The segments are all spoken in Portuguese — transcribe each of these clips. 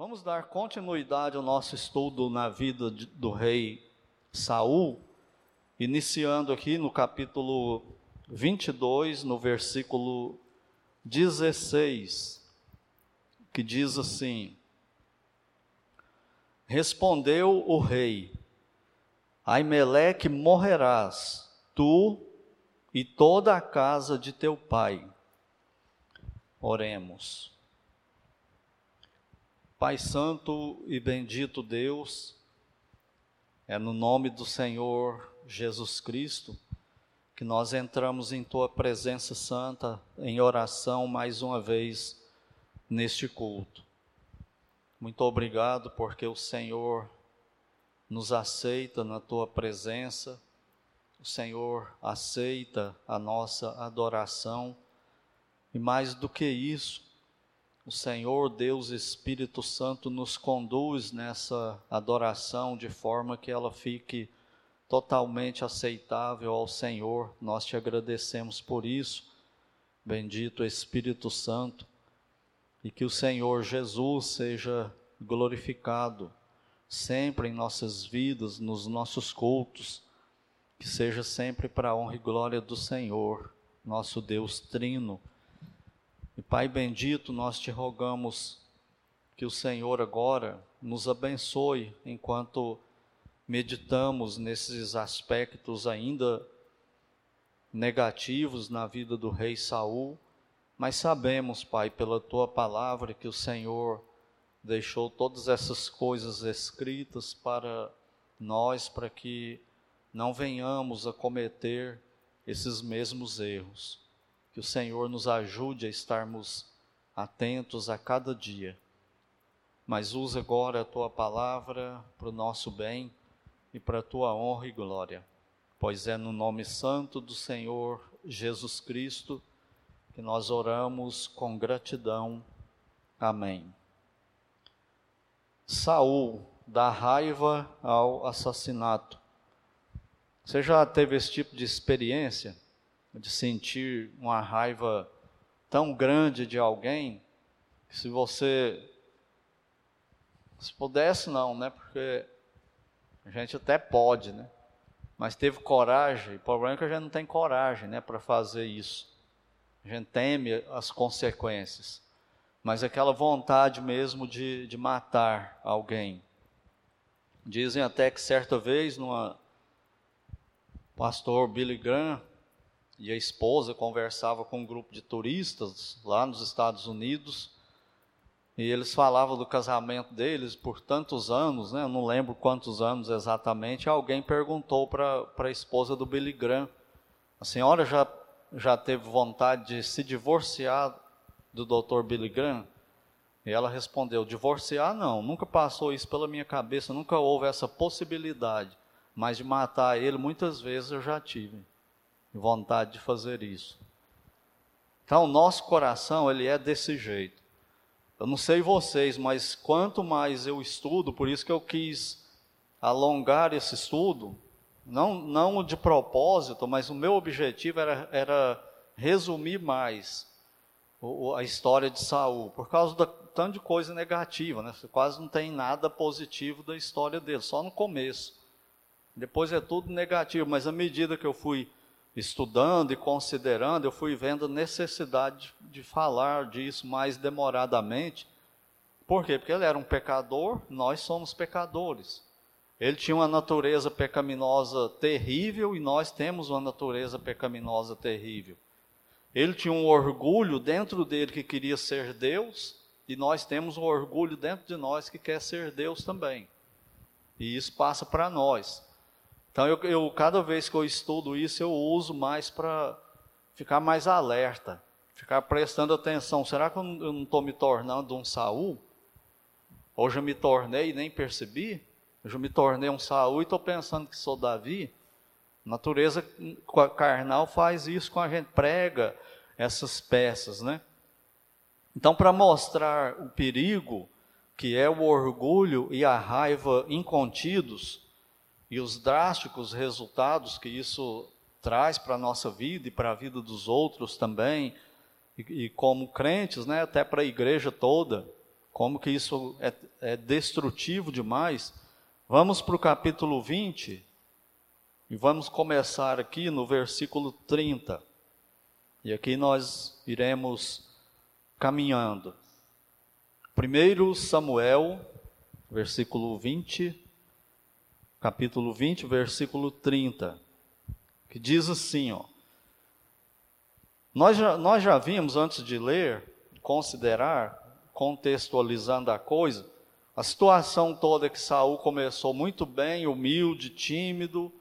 Vamos dar continuidade ao nosso estudo na vida do rei Saul, iniciando aqui no capítulo 22, no versículo 16, que diz assim: Respondeu o rei: Aimeleque morrerás, tu e toda a casa de teu pai. Oremos. Pai Santo e bendito Deus, é no nome do Senhor Jesus Cristo que nós entramos em Tua presença santa em oração mais uma vez neste culto. Muito obrigado porque o Senhor nos aceita na Tua presença, o Senhor aceita a nossa adoração e mais do que isso, o Senhor Deus Espírito Santo nos conduz nessa adoração de forma que ela fique totalmente aceitável ao Senhor. Nós te agradecemos por isso. Bendito Espírito Santo, e que o Senhor Jesus seja glorificado sempre em nossas vidas, nos nossos cultos, que seja sempre para a honra e glória do Senhor, nosso Deus Trino e Pai bendito, nós te rogamos que o Senhor agora nos abençoe enquanto meditamos nesses aspectos ainda negativos na vida do rei Saul, mas sabemos, Pai, pela tua palavra que o Senhor deixou todas essas coisas escritas para nós, para que não venhamos a cometer esses mesmos erros. Que o Senhor nos ajude a estarmos atentos a cada dia. Mas usa agora a tua palavra para o nosso bem e para a tua honra e glória. Pois é no nome santo do Senhor Jesus Cristo que nós oramos com gratidão. Amém. Saul da raiva ao assassinato. Você já teve esse tipo de experiência? De sentir uma raiva tão grande de alguém, que se você se pudesse não, né? Porque a gente até pode, né? Mas teve coragem, o problema é que a gente não tem coragem, né, para fazer isso. A gente teme as consequências. Mas aquela vontade mesmo de, de matar alguém. Dizem até que certa vez, numa pastor Billy Graham, e a esposa conversava com um grupo de turistas lá nos Estados Unidos e eles falavam do casamento deles por tantos anos, né? Não lembro quantos anos exatamente. Alguém perguntou para a esposa do Billy Graham: a senhora já, já teve vontade de se divorciar do Dr. Billy Graham? E ela respondeu: divorciar não, nunca passou isso pela minha cabeça, nunca houve essa possibilidade, mas de matar ele muitas vezes eu já tive vontade de fazer isso. Então, nosso coração, ele é desse jeito. Eu não sei vocês, mas quanto mais eu estudo, por isso que eu quis alongar esse estudo, não, não de propósito, mas o meu objetivo era, era resumir mais a história de Saul, por causa da tanto de coisa negativa, né? Quase não tem nada positivo da história dele, só no começo. Depois é tudo negativo, mas à medida que eu fui estudando e considerando, eu fui vendo necessidade de falar disso mais demoradamente. Por quê? Porque ele era um pecador, nós somos pecadores. Ele tinha uma natureza pecaminosa terrível e nós temos uma natureza pecaminosa terrível. Ele tinha um orgulho dentro dele que queria ser Deus e nós temos um orgulho dentro de nós que quer ser Deus também. E isso passa para nós. Então, eu, eu, cada vez que eu estudo isso, eu uso mais para ficar mais alerta, ficar prestando atenção. Será que eu não estou me tornando um Saul? Hoje eu me tornei e nem percebi? Hoje eu me tornei um Saul e estou pensando que sou Davi? natureza carnal faz isso com a gente, prega essas peças, né? Então, para mostrar o perigo que é o orgulho e a raiva incontidos, e os drásticos resultados que isso traz para a nossa vida e para a vida dos outros também, e, e como crentes, né, até para a igreja toda, como que isso é, é destrutivo demais. Vamos para o capítulo 20 e vamos começar aqui no versículo 30. E aqui nós iremos caminhando. Primeiro Samuel, versículo 20, capítulo 20, versículo 30, que diz assim, ó. Nós já, nós já vimos antes de ler, considerar, contextualizando a coisa, a situação toda que Saul começou muito bem, humilde, tímido,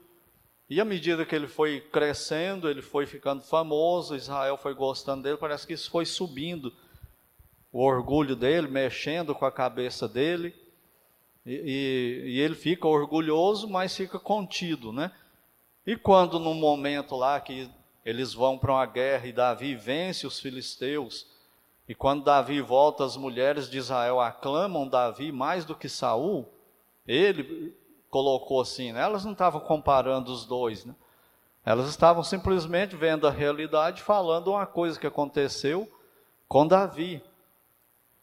e à medida que ele foi crescendo, ele foi ficando famoso, Israel foi gostando dele, parece que isso foi subindo o orgulho dele, mexendo com a cabeça dele, e, e, e ele fica orgulhoso, mas fica contido, né? E quando no momento lá que eles vão para uma guerra e Davi vence os filisteus, e quando Davi volta, as mulheres de Israel aclamam Davi mais do que Saul, ele colocou assim, né? elas não estavam comparando os dois, né? elas estavam simplesmente vendo a realidade, falando uma coisa que aconteceu com Davi.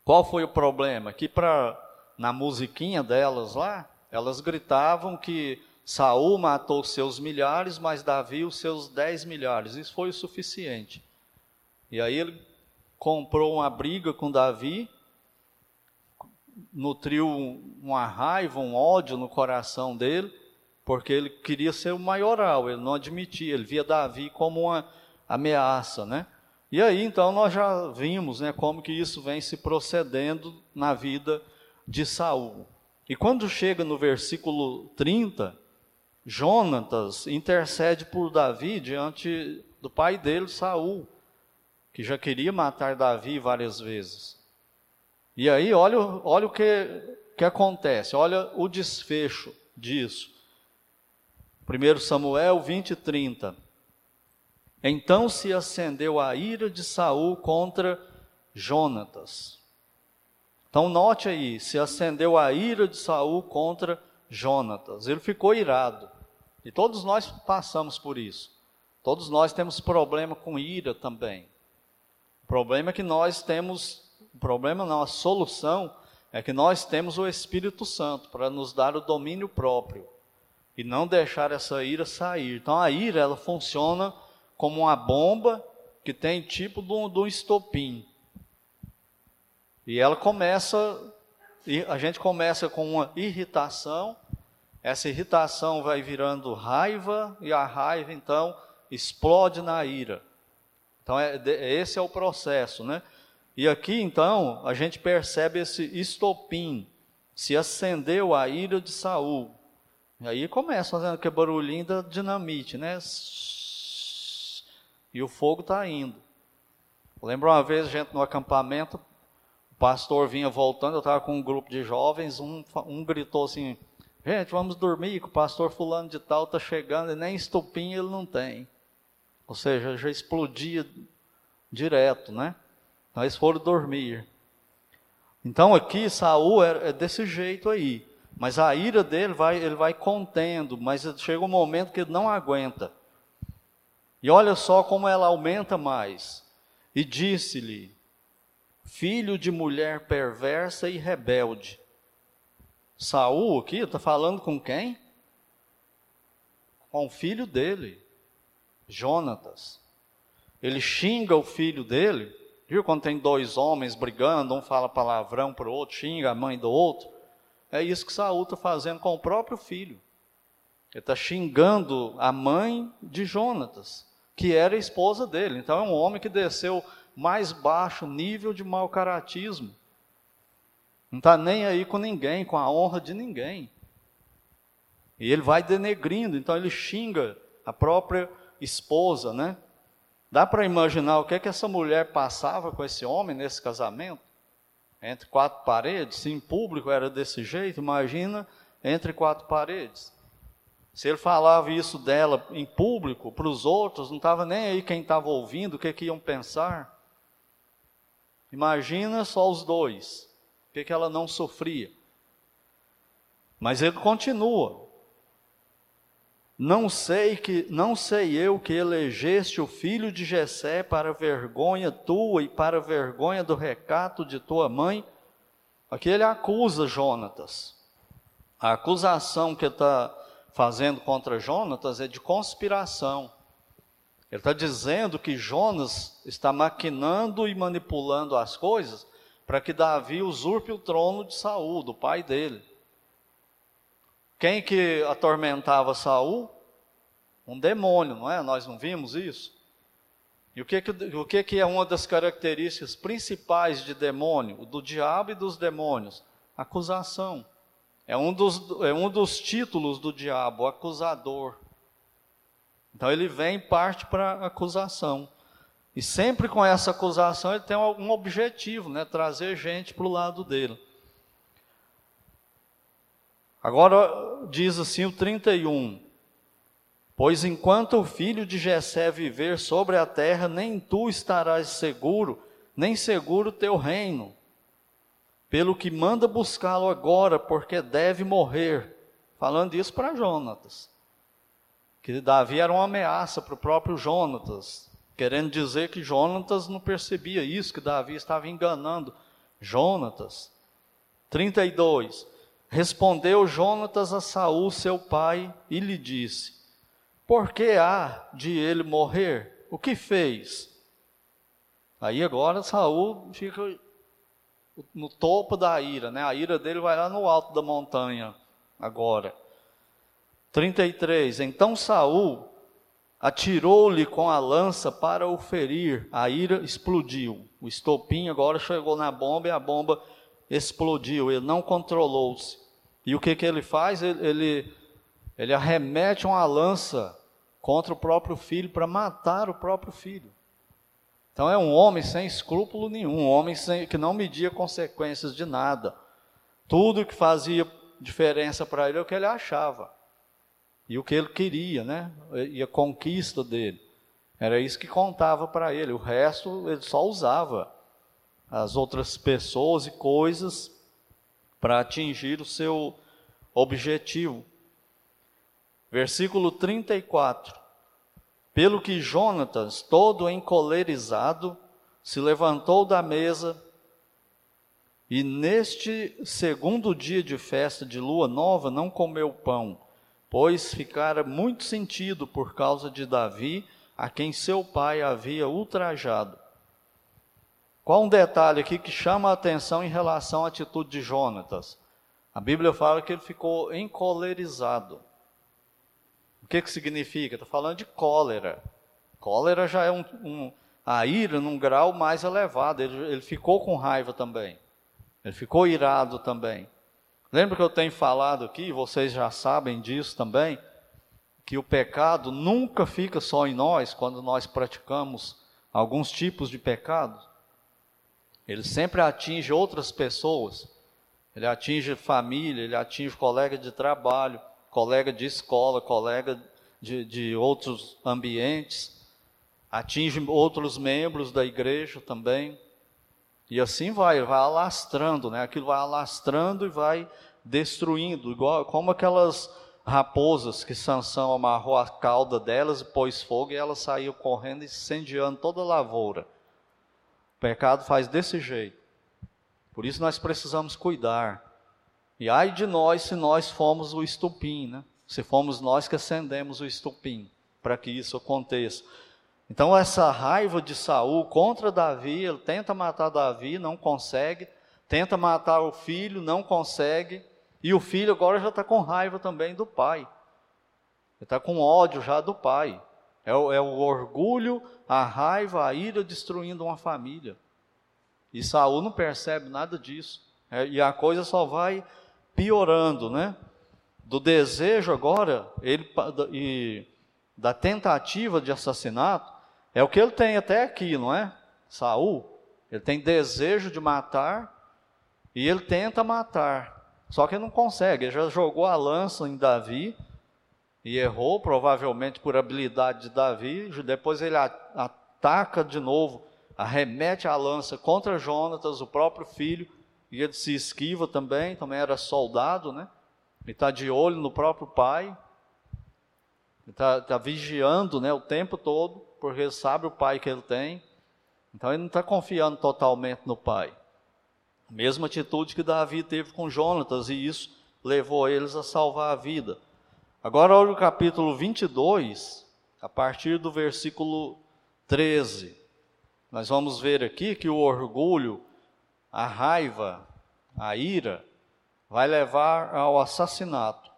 Qual foi o problema? Que para na musiquinha delas lá, elas gritavam que Saul matou seus milhares, mas Davi os seus dez milhares. Isso foi o suficiente. E aí ele comprou uma briga com Davi nutriu uma raiva, um ódio no coração dele, porque ele queria ser o maioral, ele não admitia, ele via Davi como uma ameaça, né? E aí então nós já vimos, né, como que isso vem se procedendo na vida de Saul. E quando chega no versículo 30, Jonatas intercede por Davi diante do pai dele, Saul, que já queria matar Davi várias vezes. E aí, olha, olha o que, que acontece, olha o desfecho disso. 1 Samuel 20, 30. Então se acendeu a ira de Saul contra Jonatas. Então note aí, se acendeu a ira de Saul contra Jonatas. Ele ficou irado. E todos nós passamos por isso. Todos nós temos problema com ira também. O problema é que nós temos o problema não, a solução é que nós temos o Espírito Santo para nos dar o domínio próprio e não deixar essa ira sair. Então a ira ela funciona como uma bomba que tem tipo de um, de um estopim. E ela começa, a gente começa com uma irritação, essa irritação vai virando raiva, e a raiva então explode na ira. Então é, esse é o processo, né? E aqui então a gente percebe esse estopim, se acendeu a ira de Saul. E aí começa fazendo aquele barulhinho da dinamite, né? E o fogo está indo. Lembro uma vez a gente no acampamento, pastor vinha voltando, eu estava com um grupo de jovens, um, um gritou assim, gente, vamos dormir, que o pastor fulano de tal está chegando, e nem estopim ele não tem. Ou seja, já explodia direto, né? Então eles foram dormir. Então aqui Saul é, é desse jeito aí. Mas a ira dele vai, ele vai contendo, mas chega um momento que ele não aguenta. E olha só como ela aumenta mais. E disse-lhe: Filho de mulher perversa e rebelde. Saul aqui está falando com quem? Com o filho dele, Jonatas. Ele xinga o filho dele Viu quando tem dois homens brigando, um fala palavrão para o outro, xinga a mãe do outro? É isso que Saul está fazendo com o próprio filho. Ele está xingando a mãe de Jonatas, que era a esposa dele. Então é um homem que desceu mais baixo nível de mau caratismo. Não está nem aí com ninguém, com a honra de ninguém. E ele vai denegrindo, então ele xinga a própria esposa, né? Dá para imaginar o que é que essa mulher passava com esse homem nesse casamento? Entre quatro paredes, se em público era desse jeito, imagina entre quatro paredes. Se ele falava isso dela em público, para os outros, não estava nem aí quem estava ouvindo, o que, que iam pensar. Imagina só os dois, o que, que ela não sofria. Mas ele continua. Não sei que não sei eu que elegeste o filho de Jessé para vergonha tua e para vergonha do recato de tua mãe. Aqui ele acusa Jonatas. A acusação que está fazendo contra Jonatas é de conspiração. Ele está dizendo que Jonas está maquinando e manipulando as coisas para que Davi usurpe o trono de Saul, do pai dele. Quem que atormentava Saul? Um demônio, não é? Nós não vimos isso? E o que, que, o que, que é uma das características principais de demônio, do diabo e dos demônios? Acusação. É um dos, é um dos títulos do diabo, acusador. Então ele vem parte para acusação. E sempre com essa acusação ele tem um objetivo, né? trazer gente para o lado dele. Agora diz assim o 31. Pois enquanto o filho de Jessé viver sobre a terra, nem tu estarás seguro, nem seguro teu reino. Pelo que manda buscá-lo agora, porque deve morrer. Falando isso para Jonatas. Que Davi era uma ameaça para o próprio Jonatas, querendo dizer que Jonatas não percebia isso, que Davi estava enganando Jonatas. 32. Respondeu Jonatas a Saul, seu pai, e lhe disse: por que há de ele morrer? O que fez? Aí agora Saul fica no topo da ira, né? A ira dele vai lá no alto da montanha agora. 33. Então Saul atirou-lhe com a lança para o ferir. A ira explodiu. O estopim agora chegou na bomba e a bomba explodiu. Ele não controlou-se. E o que, que ele faz? Ele, ele ele arremete uma lança contra o próprio filho para matar o próprio filho. Então é um homem sem escrúpulo nenhum, um homem sem, que não media consequências de nada. Tudo que fazia diferença para ele é o que ele achava. E o que ele queria, né? E a conquista dele. Era isso que contava para ele. O resto ele só usava as outras pessoas e coisas para atingir o seu objetivo. Versículo 34. Pelo que Jonatas, todo encolerizado, se levantou da mesa e neste segundo dia de festa de lua nova não comeu pão, pois ficara muito sentido por causa de Davi, a quem seu pai havia ultrajado. Qual um detalhe aqui que chama a atenção em relação à atitude de Jonatas? A Bíblia fala que ele ficou encolerizado. O que, que significa? Está falando de cólera. Cólera já é um, um, a ira num grau mais elevado. Ele, ele ficou com raiva também. Ele ficou irado também. Lembra que eu tenho falado aqui, vocês já sabem disso também, que o pecado nunca fica só em nós quando nós praticamos alguns tipos de pecado. Ele sempre atinge outras pessoas. Ele atinge família, ele atinge colega de trabalho, colega de escola, colega de, de outros ambientes, atinge outros membros da igreja também. E assim vai, vai alastrando, né? Aquilo vai alastrando e vai destruindo, igual como aquelas raposas que Sansão amarrou a cauda delas e pôs fogo e elas saíam correndo e incendiando toda a lavoura. O pecado faz desse jeito. Por isso nós precisamos cuidar. E ai de nós se nós fomos o estupim, né? Se fomos nós que acendemos o estupim para que isso aconteça. Então essa raiva de Saul contra Davi, ele tenta matar Davi, não consegue, tenta matar o filho, não consegue, e o filho agora já está com raiva também do pai. Ele está com ódio já do pai. É o, é o orgulho, a raiva, a ira destruindo uma família. E Saul não percebe nada disso. É, e a coisa só vai piorando, né? Do desejo agora, ele e da tentativa de assassinato, é o que ele tem até aqui, não é? Saul, ele tem desejo de matar e ele tenta matar. Só que não consegue, ele já jogou a lança em Davi e errou, provavelmente por habilidade de Davi. Depois ele ataca de novo, arremete a lança contra Jonatas, o próprio filho, e ele se esquiva também, também era soldado, né? Ele está de olho no próprio pai, está tá vigiando né, o tempo todo, porque ele sabe o pai que ele tem. Então ele não está confiando totalmente no pai. Mesma atitude que Davi teve com Jonatas, e isso levou eles a salvar a vida. Agora, olha o capítulo 22, a partir do versículo 13. Nós vamos ver aqui que o orgulho, a raiva, a ira, vai levar ao assassinato.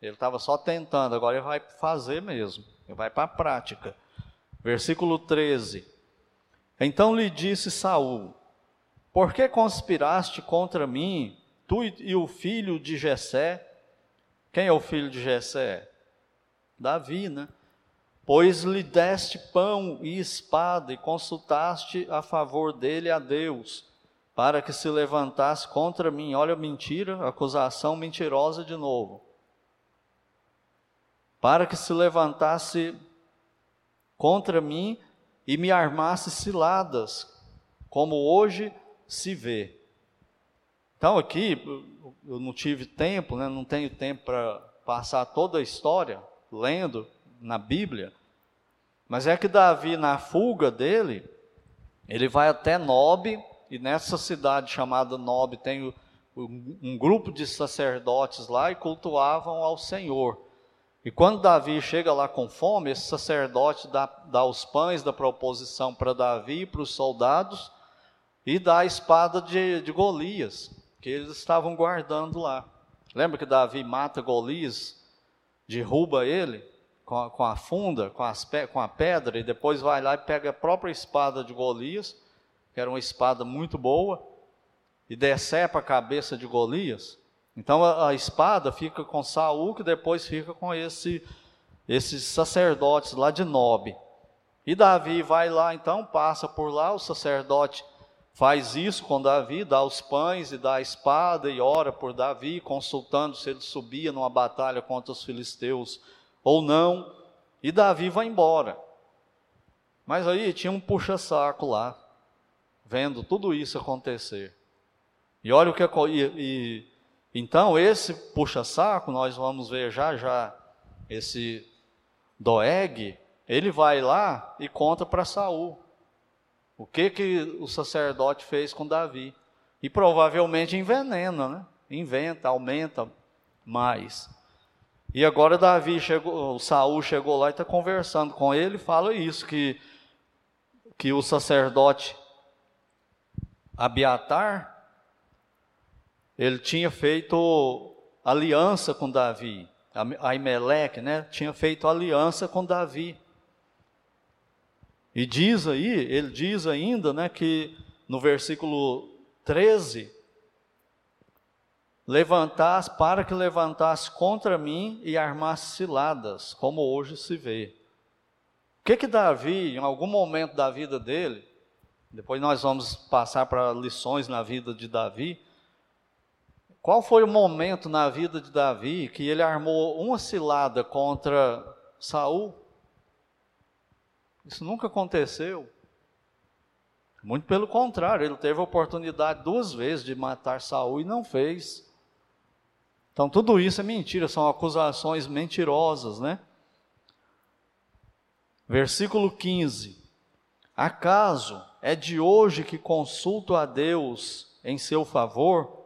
Ele estava só tentando, agora ele vai fazer mesmo, ele vai para a prática. Versículo 13. Então lhe disse Saul: Por que conspiraste contra mim, tu e o filho de Jessé? Quem é o filho de Jessé? Davi, né? Pois lhe deste pão e espada e consultaste a favor dele a Deus, para que se levantasse contra mim. Olha a mentira, acusação mentirosa de novo. Para que se levantasse contra mim e me armasse ciladas, como hoje se vê. Então aqui eu não tive tempo, né, não tenho tempo para passar toda a história lendo na Bíblia, mas é que Davi na fuga dele, ele vai até Nob e nessa cidade chamada Nob tem um grupo de sacerdotes lá e cultuavam ao Senhor. E quando Davi chega lá com fome, esse sacerdote dá, dá os pães da proposição para Davi e para os soldados e dá a espada de, de Golias, que eles estavam guardando lá. Lembra que Davi mata Golias, derruba ele com a, com a funda, com, as, com a pedra, e depois vai lá e pega a própria espada de Golias, que era uma espada muito boa, e decepa a cabeça de Golias. Então a, a espada fica com Saul, que depois fica com esse, esses sacerdotes lá de Nob. E Davi vai lá, então, passa por lá, o sacerdote faz isso com Davi, dá os pães e dá a espada e ora por Davi, consultando se ele subia numa batalha contra os filisteus ou não. E Davi vai embora. Mas aí tinha um puxa-saco lá, vendo tudo isso acontecer. E olha o que e, e então, esse puxa-saco, nós vamos ver já já, esse Doeg, ele vai lá e conta para Saul o que, que o sacerdote fez com Davi. E provavelmente envenena, né? Inventa, aumenta mais. E agora Davi chegou, Saul chegou lá e está conversando com ele, fala isso, que, que o sacerdote Abiatar ele tinha feito aliança com Davi. Aimeleque, né? Tinha feito aliança com Davi. E diz aí, ele diz ainda, né, que no versículo 13, levantasse, para que levantasse contra mim e armasse ciladas, como hoje se vê. O que que Davi, em algum momento da vida dele, depois nós vamos passar para lições na vida de Davi, qual foi o momento na vida de Davi que ele armou uma cilada contra Saul? Isso nunca aconteceu. Muito pelo contrário, ele teve a oportunidade duas vezes de matar Saul e não fez. Então tudo isso é mentira, são acusações mentirosas, né? Versículo 15. Acaso é de hoje que consulto a Deus em seu favor?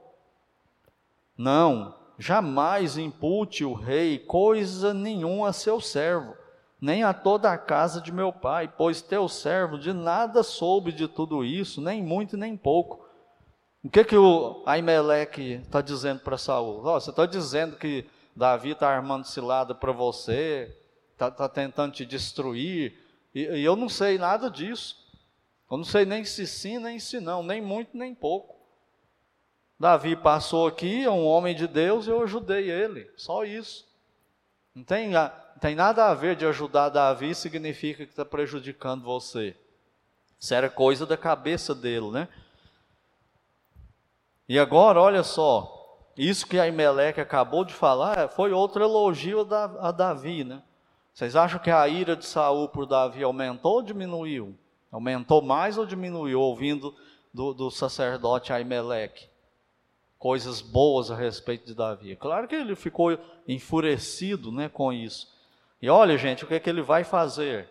Não, jamais impute o rei coisa nenhuma a seu servo, nem a toda a casa de meu pai, pois teu servo de nada soube de tudo isso, nem muito nem pouco. O que que o Aimeleque está dizendo para Saul? Oh, você está dizendo que Davi está armando cilada para você, está tá tentando te destruir, e, e eu não sei nada disso. Eu não sei nem se sim, nem se não, nem muito, nem pouco. Davi passou aqui, é um homem de Deus, eu ajudei ele, só isso. Não tem, tem nada a ver de ajudar Davi, significa que está prejudicando você. Isso era coisa da cabeça dele, né? E agora, olha só, isso que a Imeleque acabou de falar foi outro elogio a Davi, né? Vocês acham que a ira de Saul por Davi aumentou ou diminuiu? Aumentou mais ou diminuiu, ouvindo do, do sacerdote Aimeleque? coisas boas a respeito de Davi. Claro que ele ficou enfurecido né, com isso. E olha, gente, o que é que ele vai fazer?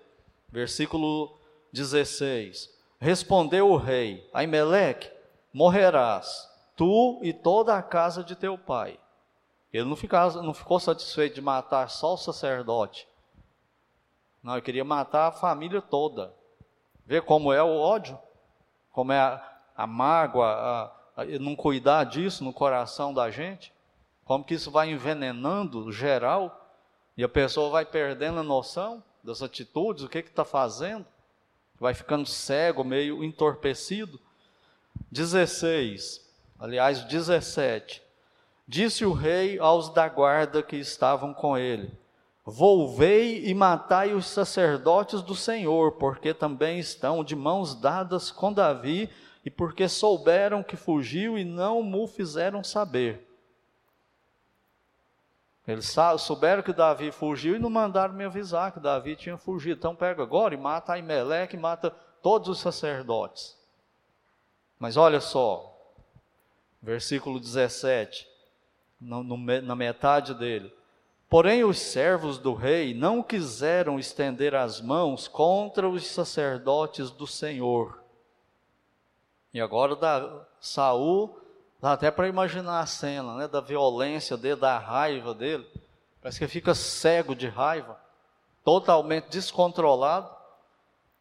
Versículo 16. Respondeu o rei: Aimeleque, morrerás, tu e toda a casa de teu pai. Ele não, ficava, não ficou satisfeito de matar só o sacerdote. Não, ele queria matar a família toda. Vê como é o ódio? Como é a, a mágoa, a, a, não cuidar disso no coração da gente? Como que isso vai envenenando geral e a pessoa vai perdendo a noção das atitudes, o que está fazendo? Vai ficando cego, meio entorpecido. 16, aliás, 17. Disse o rei aos da guarda que estavam com ele: Volvei e matai os sacerdotes do Senhor, porque também estão de mãos dadas com Davi, e porque souberam que fugiu e não mo fizeram saber. Eles souberam que Davi fugiu e não mandaram me avisar que Davi tinha fugido. Então pega agora e mata Aimeleque mata todos os sacerdotes. Mas olha só, versículo 17, no, no, na metade dele. Porém, os servos do rei não quiseram estender as mãos contra os sacerdotes do Senhor. E agora dá, Saul, dá até para imaginar a cena, né, da violência dele, da raiva dele. Parece que fica cego de raiva, totalmente descontrolado,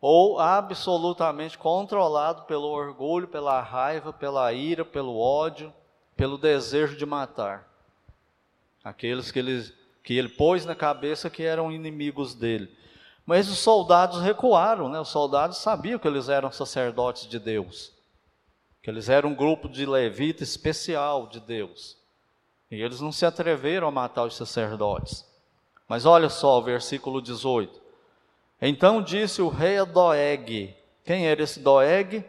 ou absolutamente controlado pelo orgulho, pela raiva, pela ira, pelo ódio, pelo desejo de matar. Aqueles que eles que ele pôs na cabeça que eram inimigos dele. Mas os soldados recuaram, né? Os soldados sabiam que eles eram sacerdotes de Deus, que eles eram um grupo de levita especial de Deus. E eles não se atreveram a matar os sacerdotes. Mas olha só o versículo 18. Então disse o rei a Doeg. Quem era esse Doeg?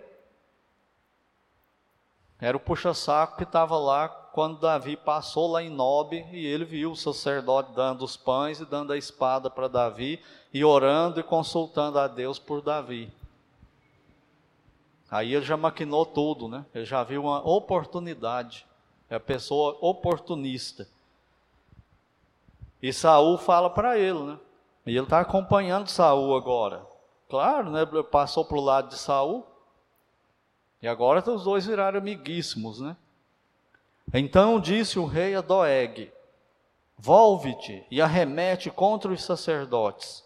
Era o puxa-saco que estava lá quando Davi passou lá em Nobe e ele viu o sacerdote dando os pães e dando a espada para Davi e orando e consultando a Deus por Davi. Aí ele já maquinou tudo, né? Ele já viu uma oportunidade. É a pessoa oportunista. E Saul fala para ele, né? E ele está acompanhando Saul agora. Claro, né? Passou para o lado de Saul. E agora os dois viraram amiguíssimos, né? Então disse o rei a Doeg: Volve-te e arremete contra os sacerdotes.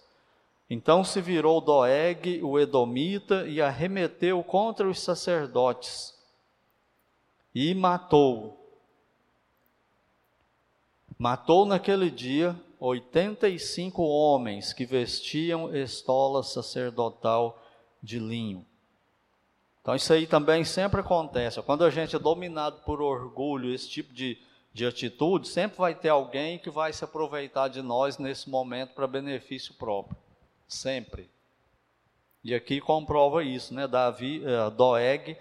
Então se virou Doeg, o Edomita, e arremeteu contra os sacerdotes e matou. Matou naquele dia oitenta e cinco homens que vestiam estola sacerdotal de linho. Então isso aí também sempre acontece. Quando a gente é dominado por orgulho, esse tipo de, de atitude, sempre vai ter alguém que vai se aproveitar de nós nesse momento para benefício próprio. Sempre. E aqui comprova isso, né? Davi, uh, Doeg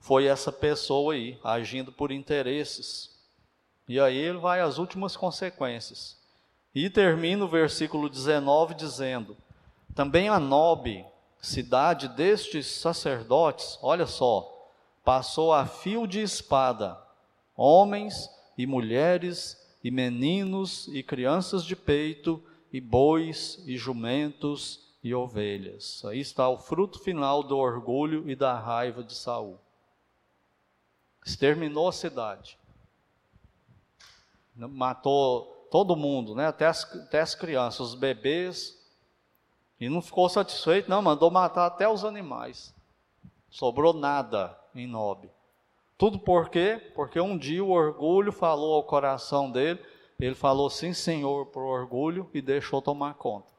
foi essa pessoa aí, agindo por interesses. E aí ele vai às últimas consequências. E termina o versículo 19 dizendo: Também a Nobe, cidade destes sacerdotes, olha só, passou a fio de espada, homens e mulheres e meninos e crianças de peito e bois e jumentos e ovelhas. Aí está o fruto final do orgulho e da raiva de Saul. Exterminou a cidade. Matou todo mundo, né? até, as, até as crianças, os bebês, e não ficou satisfeito, não, mandou matar até os animais. Sobrou nada em Nob. Tudo por quê? Porque um dia o orgulho falou ao coração dele, ele falou sim, senhor, por orgulho e deixou tomar conta.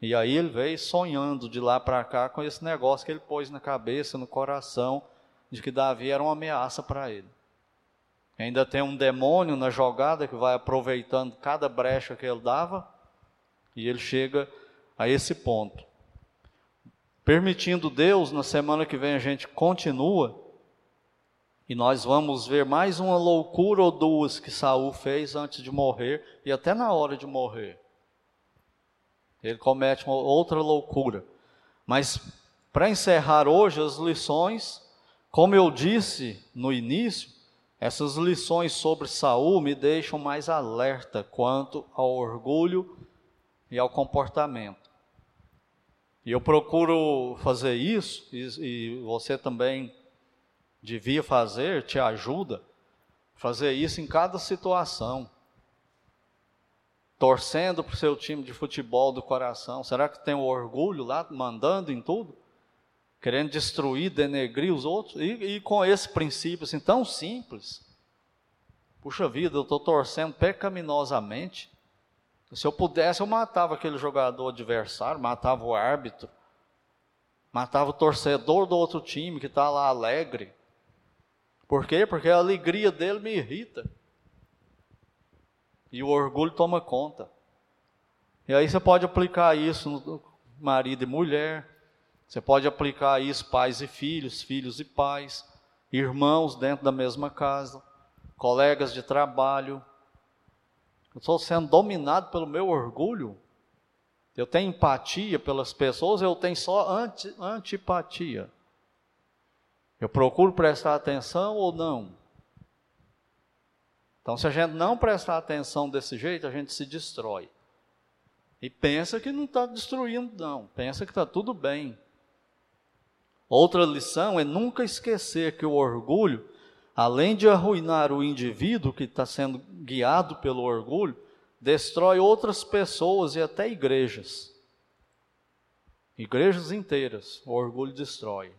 E aí ele veio sonhando de lá para cá com esse negócio que ele pôs na cabeça, no coração, de que Davi era uma ameaça para ele. Ainda tem um demônio na jogada que vai aproveitando cada brecha que ele dava, e ele chega a esse ponto. Permitindo Deus, na semana que vem a gente continua e nós vamos ver mais uma loucura ou duas que Saul fez antes de morrer e até na hora de morrer. Ele comete uma outra loucura. Mas para encerrar hoje as lições, como eu disse no início, essas lições sobre Saul me deixam mais alerta quanto ao orgulho e ao comportamento. E eu procuro fazer isso, e, e você também devia fazer, te ajuda, fazer isso em cada situação. Torcendo para o seu time de futebol do coração. Será que tem o orgulho lá, mandando em tudo? Querendo destruir, denegrir os outros? E, e com esse princípio assim tão simples. Puxa vida, eu estou torcendo pecaminosamente. Se eu pudesse, eu matava aquele jogador adversário, matava o árbitro, matava o torcedor do outro time que está lá alegre. Por quê? Porque a alegria dele me irrita. E o orgulho toma conta. E aí você pode aplicar isso no marido e mulher, você pode aplicar isso pais e filhos, filhos e pais, irmãos dentro da mesma casa, colegas de trabalho. Eu estou sendo dominado pelo meu orgulho. Eu tenho empatia pelas pessoas, eu tenho só anti, antipatia. Eu procuro prestar atenção ou não? Então, se a gente não prestar atenção desse jeito, a gente se destrói. E pensa que não está destruindo, não. Pensa que está tudo bem. Outra lição é nunca esquecer que o orgulho, além de arruinar o indivíduo que está sendo guiado pelo orgulho, destrói outras pessoas e até igrejas. Igrejas inteiras, o orgulho destrói.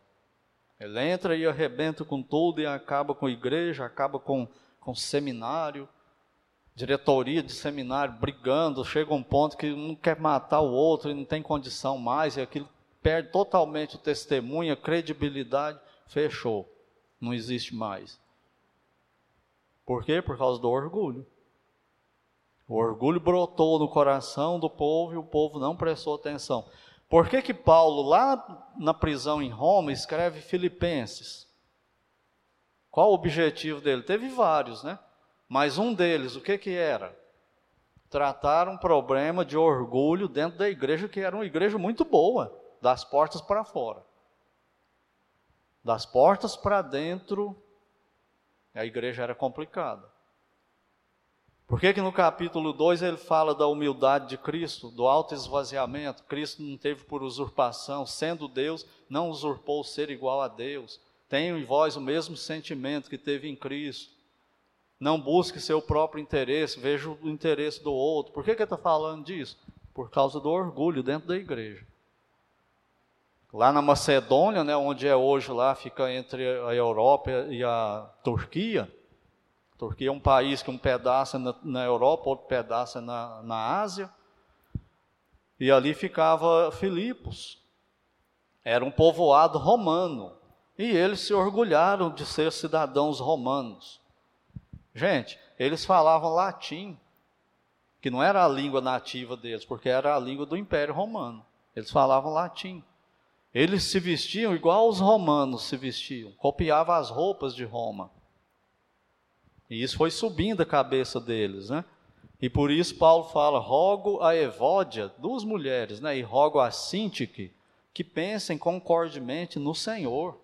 Ele entra e arrebenta com tudo e acaba com a igreja, acaba com, com seminário, diretoria de seminário brigando, chega um ponto que um quer matar o outro e não tem condição mais, e aquilo perde totalmente o testemunho, a credibilidade, fechou, não existe mais. Por quê? Por causa do orgulho. O orgulho brotou no coração do povo e o povo não prestou atenção. Por que, que Paulo, lá na prisão em Roma, escreve Filipenses? Qual o objetivo dele? Teve vários, né? Mas um deles, o que, que era? Tratar um problema de orgulho dentro da igreja, que era uma igreja muito boa, das portas para fora. Das portas para dentro, a igreja era complicada. Por que, que no capítulo 2 ele fala da humildade de Cristo, do alto esvaziamento? Cristo não teve por usurpação, sendo Deus, não usurpou ser igual a Deus. Tenha em vós o mesmo sentimento que teve em Cristo. Não busque seu próprio interesse, veja o interesse do outro. Por que, que ele está falando disso? Por causa do orgulho dentro da igreja. Lá na Macedônia, né, onde é hoje lá, fica entre a Europa e a Turquia, Turquia é um país que um pedaço é na, na Europa, outro pedaço é na, na Ásia. E ali ficava Filipos. Era um povoado romano. E eles se orgulharam de ser cidadãos romanos. Gente, eles falavam latim, que não era a língua nativa deles, porque era a língua do Império Romano. Eles falavam latim. Eles se vestiam igual os romanos se vestiam, copiavam as roupas de Roma. E isso foi subindo a cabeça deles, né? E por isso Paulo fala: rogo a Evódia, duas mulheres, né? E rogo a Sintique, que pensem concordemente no Senhor.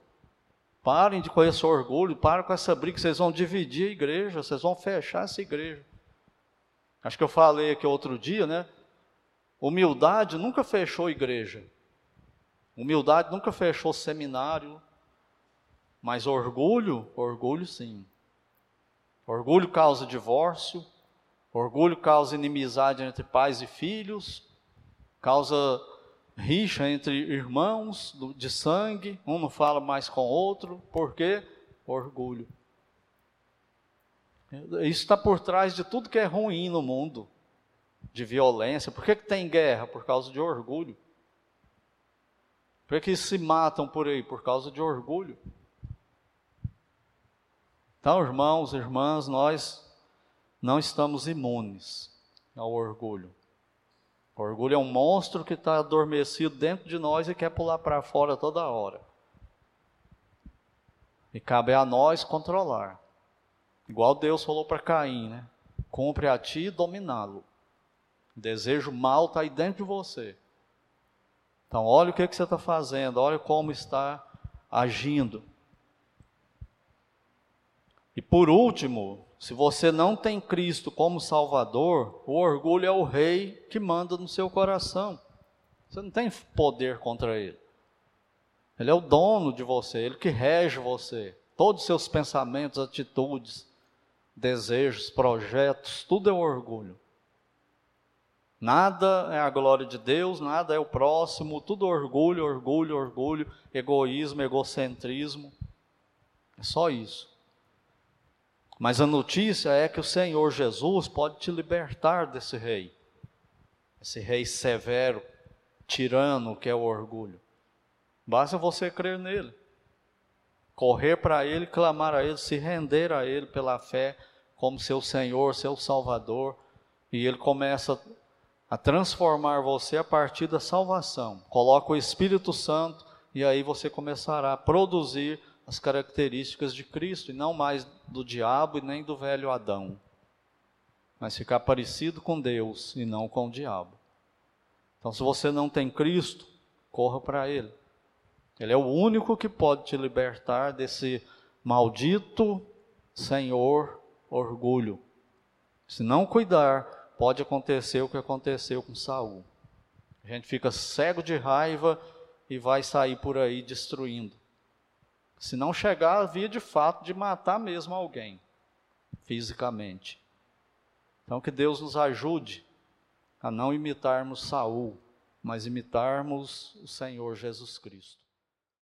Parem de com esse orgulho, parem com essa briga, vocês vão dividir a igreja, vocês vão fechar essa igreja. Acho que eu falei aqui outro dia, né? Humildade nunca fechou igreja. Humildade nunca fechou seminário. Mas orgulho, orgulho sim. Orgulho causa divórcio, orgulho causa inimizade entre pais e filhos, causa rixa entre irmãos de sangue, um não fala mais com o outro, por quê? Orgulho. Isso está por trás de tudo que é ruim no mundo, de violência. Por que, que tem guerra? Por causa de orgulho. Por que, que se matam por aí? Por causa de orgulho. Então, irmãos irmãs, nós não estamos imunes ao orgulho. O orgulho é um monstro que está adormecido dentro de nós e quer pular para fora toda hora. E cabe a nós controlar. Igual Deus falou para Caim, né? Cumpre a ti dominá-lo. Desejo mal está aí dentro de você. Então, olha o que, que você está fazendo, olha como está agindo. E por último, se você não tem Cristo como Salvador, o orgulho é o rei que manda no seu coração. Você não tem poder contra ele. Ele é o dono de você, ele que rege você. Todos os seus pensamentos, atitudes, desejos, projetos, tudo é orgulho. Nada é a glória de Deus, nada é o próximo, tudo orgulho, orgulho, orgulho, egoísmo, egocentrismo. É só isso. Mas a notícia é que o Senhor Jesus pode te libertar desse rei, esse rei severo, tirano que é o orgulho. Basta você crer nele, correr para ele, clamar a ele, se render a ele pela fé como seu Senhor, seu Salvador, e ele começa a transformar você a partir da salvação. Coloca o Espírito Santo e aí você começará a produzir as características de Cristo e não mais do diabo e nem do velho Adão. Mas ficar parecido com Deus e não com o diabo. Então, se você não tem Cristo, corra para Ele. Ele é o único que pode te libertar desse maldito Senhor orgulho. Se não cuidar, pode acontecer o que aconteceu com Saul. A gente fica cego de raiva e vai sair por aí destruindo. Se não chegar a via de fato de matar mesmo alguém, fisicamente. Então que Deus nos ajude a não imitarmos Saul, mas imitarmos o Senhor Jesus Cristo.